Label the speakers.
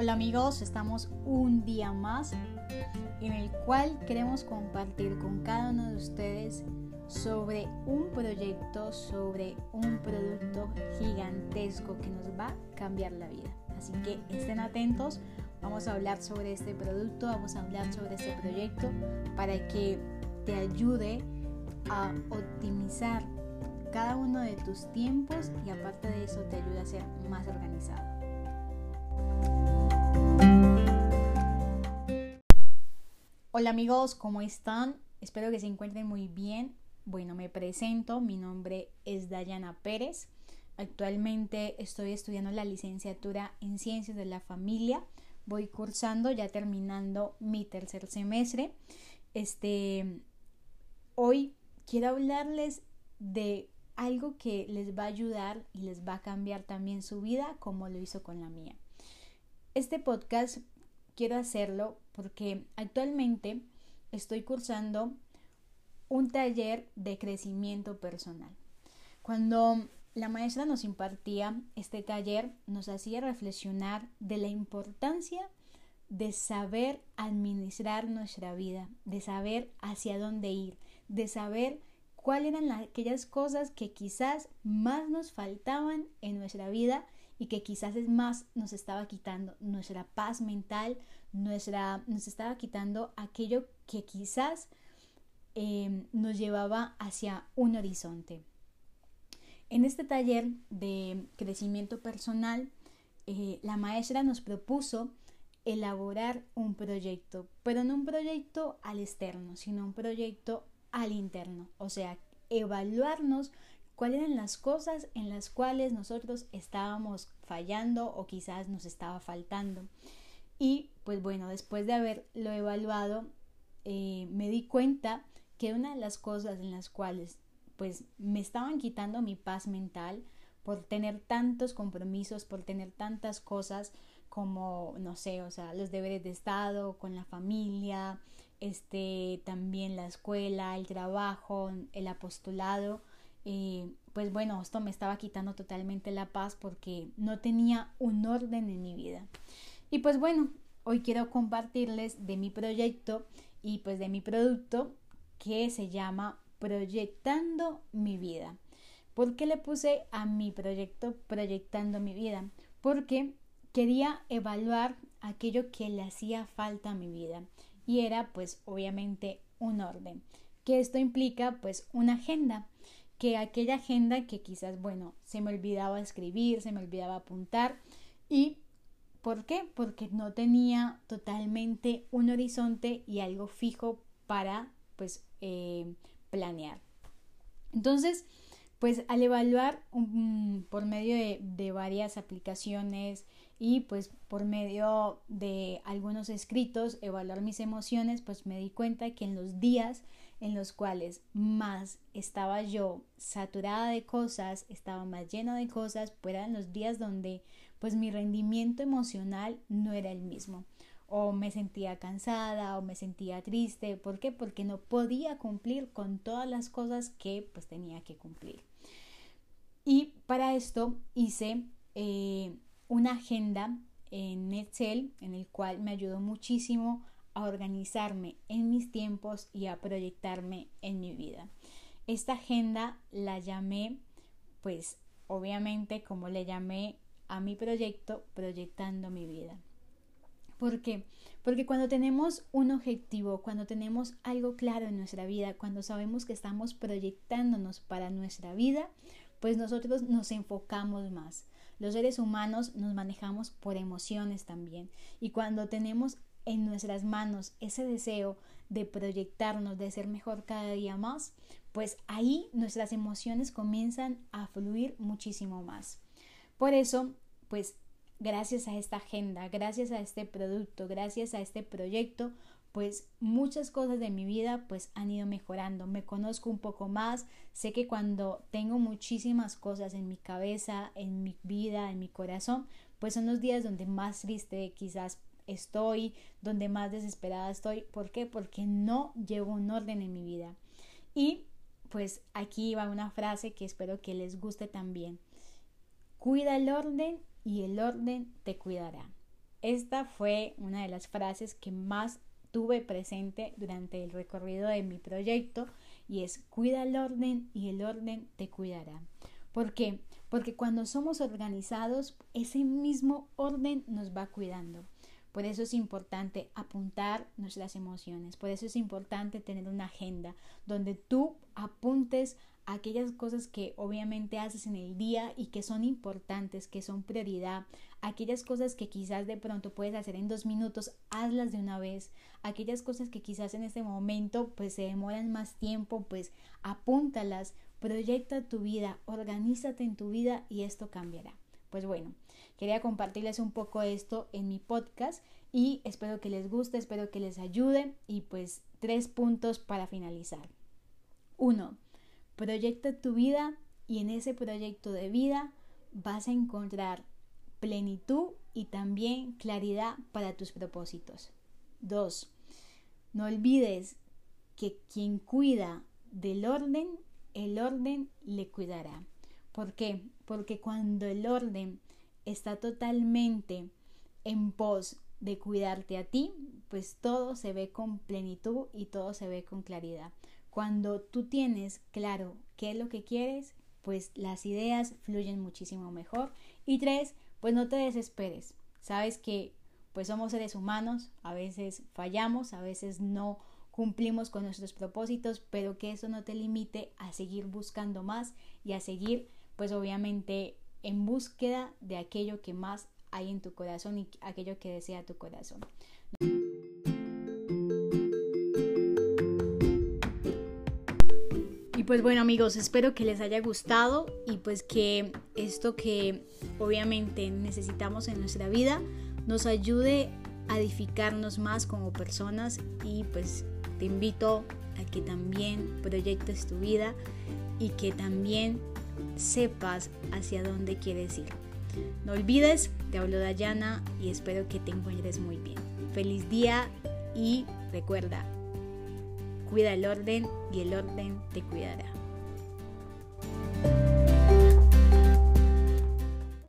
Speaker 1: Hola amigos, estamos un día más en el cual queremos compartir con cada uno de ustedes sobre un proyecto, sobre un producto gigantesco que nos va a cambiar la vida. Así que estén atentos, vamos a hablar sobre este producto, vamos a hablar sobre este proyecto para que te ayude a optimizar cada uno de tus tiempos y aparte de eso te ayuda a ser más organizado. Hola amigos, ¿cómo están? Espero que se encuentren muy bien. Bueno, me presento, mi nombre es Dayana Pérez. Actualmente estoy estudiando la licenciatura en Ciencias de la Familia. Voy cursando, ya terminando mi tercer semestre. Este, hoy quiero hablarles de algo que les va a ayudar y les va a cambiar también su vida como lo hizo con la mía. Este podcast quiero hacerlo porque actualmente estoy cursando un taller de crecimiento personal. Cuando la maestra nos impartía este taller, nos hacía reflexionar de la importancia de saber administrar nuestra vida, de saber hacia dónde ir, de saber cuáles eran aquellas cosas que quizás más nos faltaban en nuestra vida y que quizás es más nos estaba quitando nuestra paz mental, nos estaba quitando aquello que quizás em, nos llevaba hacia un horizonte. En este taller de crecimiento personal, eh, la maestra nos propuso elaborar un proyecto, pero no un proyecto al externo, sino un proyecto al interno, o sea, evaluarnos cuáles eran las cosas en las cuales nosotros estábamos fallando o quizás nos estaba faltando. Y pues bueno, después de haberlo evaluado, eh, me di cuenta que una de las cosas en las cuales pues me estaban quitando mi paz mental por tener tantos compromisos, por tener tantas cosas como, no sé, o sea, los deberes de Estado, con la familia, este, también la escuela, el trabajo, el apostolado, eh, pues bueno, esto me estaba quitando totalmente la paz porque no tenía un orden en mi vida. Y pues bueno, hoy quiero compartirles de mi proyecto y pues de mi producto que se llama Proyectando mi vida. ¿Por qué le puse a mi proyecto Proyectando mi vida? Porque quería evaluar aquello que le hacía falta a mi vida y era pues obviamente un orden. Que esto implica pues una agenda que aquella agenda que quizás, bueno, se me olvidaba escribir, se me olvidaba apuntar. ¿Y por qué? Porque no tenía totalmente un horizonte y algo fijo para, pues, eh, planear. Entonces, pues al evaluar por medio de, de, varias aplicaciones y pues por medio de algunos escritos, evaluar mis emociones, pues me di cuenta que en los días en los cuales más estaba yo saturada de cosas, estaba más llena de cosas, pues eran los días donde pues mi rendimiento emocional no era el mismo. O me sentía cansada o me sentía triste. ¿Por qué? Porque no podía cumplir con todas las cosas que pues tenía que cumplir. Y para esto hice eh, una agenda en Excel en el cual me ayudó muchísimo a organizarme en mis tiempos y a proyectarme en mi vida. Esta agenda la llamé, pues obviamente como le llamé a mi proyecto, proyectando mi vida. ¿Por qué? Porque cuando tenemos un objetivo, cuando tenemos algo claro en nuestra vida, cuando sabemos que estamos proyectándonos para nuestra vida, pues nosotros nos enfocamos más. Los seres humanos nos manejamos por emociones también. Y cuando tenemos en nuestras manos ese deseo de proyectarnos, de ser mejor cada día más, pues ahí nuestras emociones comienzan a fluir muchísimo más. Por eso, pues gracias a esta agenda, gracias a este producto, gracias a este proyecto, pues muchas cosas de mi vida pues han ido mejorando, me conozco un poco más, sé que cuando tengo muchísimas cosas en mi cabeza, en mi vida, en mi corazón, pues son los días donde más triste quizás estoy, donde más desesperada estoy. ¿Por qué? Porque no llevo un orden en mi vida. Y pues aquí va una frase que espero que les guste también. Cuida el orden y el orden te cuidará. esta fue una de las frases que más tuve presente durante el recorrido de mi proyecto y es cuida el orden y el orden te cuidará. ¿Por qué? Porque cuando somos organizados, ese mismo orden nos va cuidando. Por eso es importante apuntar nuestras emociones, por eso es importante tener una agenda donde tú apuntes aquellas cosas que obviamente haces en el día y que son importantes, que son prioridad, aquellas cosas que quizás de pronto puedes hacer en dos minutos, hazlas de una vez, aquellas cosas que quizás en este momento pues se demoran más tiempo, pues apúntalas, proyecta tu vida, organízate en tu vida y esto cambiará. Pues bueno, quería compartirles un poco esto en mi podcast y espero que les guste, espero que les ayude y pues tres puntos para finalizar. Uno, proyecta tu vida y en ese proyecto de vida vas a encontrar plenitud y también claridad para tus propósitos. 2. No olvides que quien cuida del orden, el orden le cuidará. ¿Por qué? Porque cuando el orden está totalmente en pos de cuidarte a ti, pues todo se ve con plenitud y todo se ve con claridad. Cuando tú tienes claro qué es lo que quieres, pues las ideas fluyen muchísimo mejor. Y tres, pues no te desesperes. Sabes que pues somos seres humanos, a veces fallamos, a veces no cumplimos con nuestros propósitos, pero que eso no te limite a seguir buscando más y a seguir pues obviamente en búsqueda de aquello que más hay en tu corazón y aquello que desea tu corazón. Y pues bueno amigos, espero que les haya gustado y pues que esto que obviamente necesitamos en nuestra vida nos ayude a edificarnos más como personas y pues te invito a que también proyectes tu vida y que también sepas hacia dónde quieres ir. No olvides, te hablo Dayana y espero que te encuentres muy bien. Feliz día y recuerda, Cuida el orden y el orden te cuidará.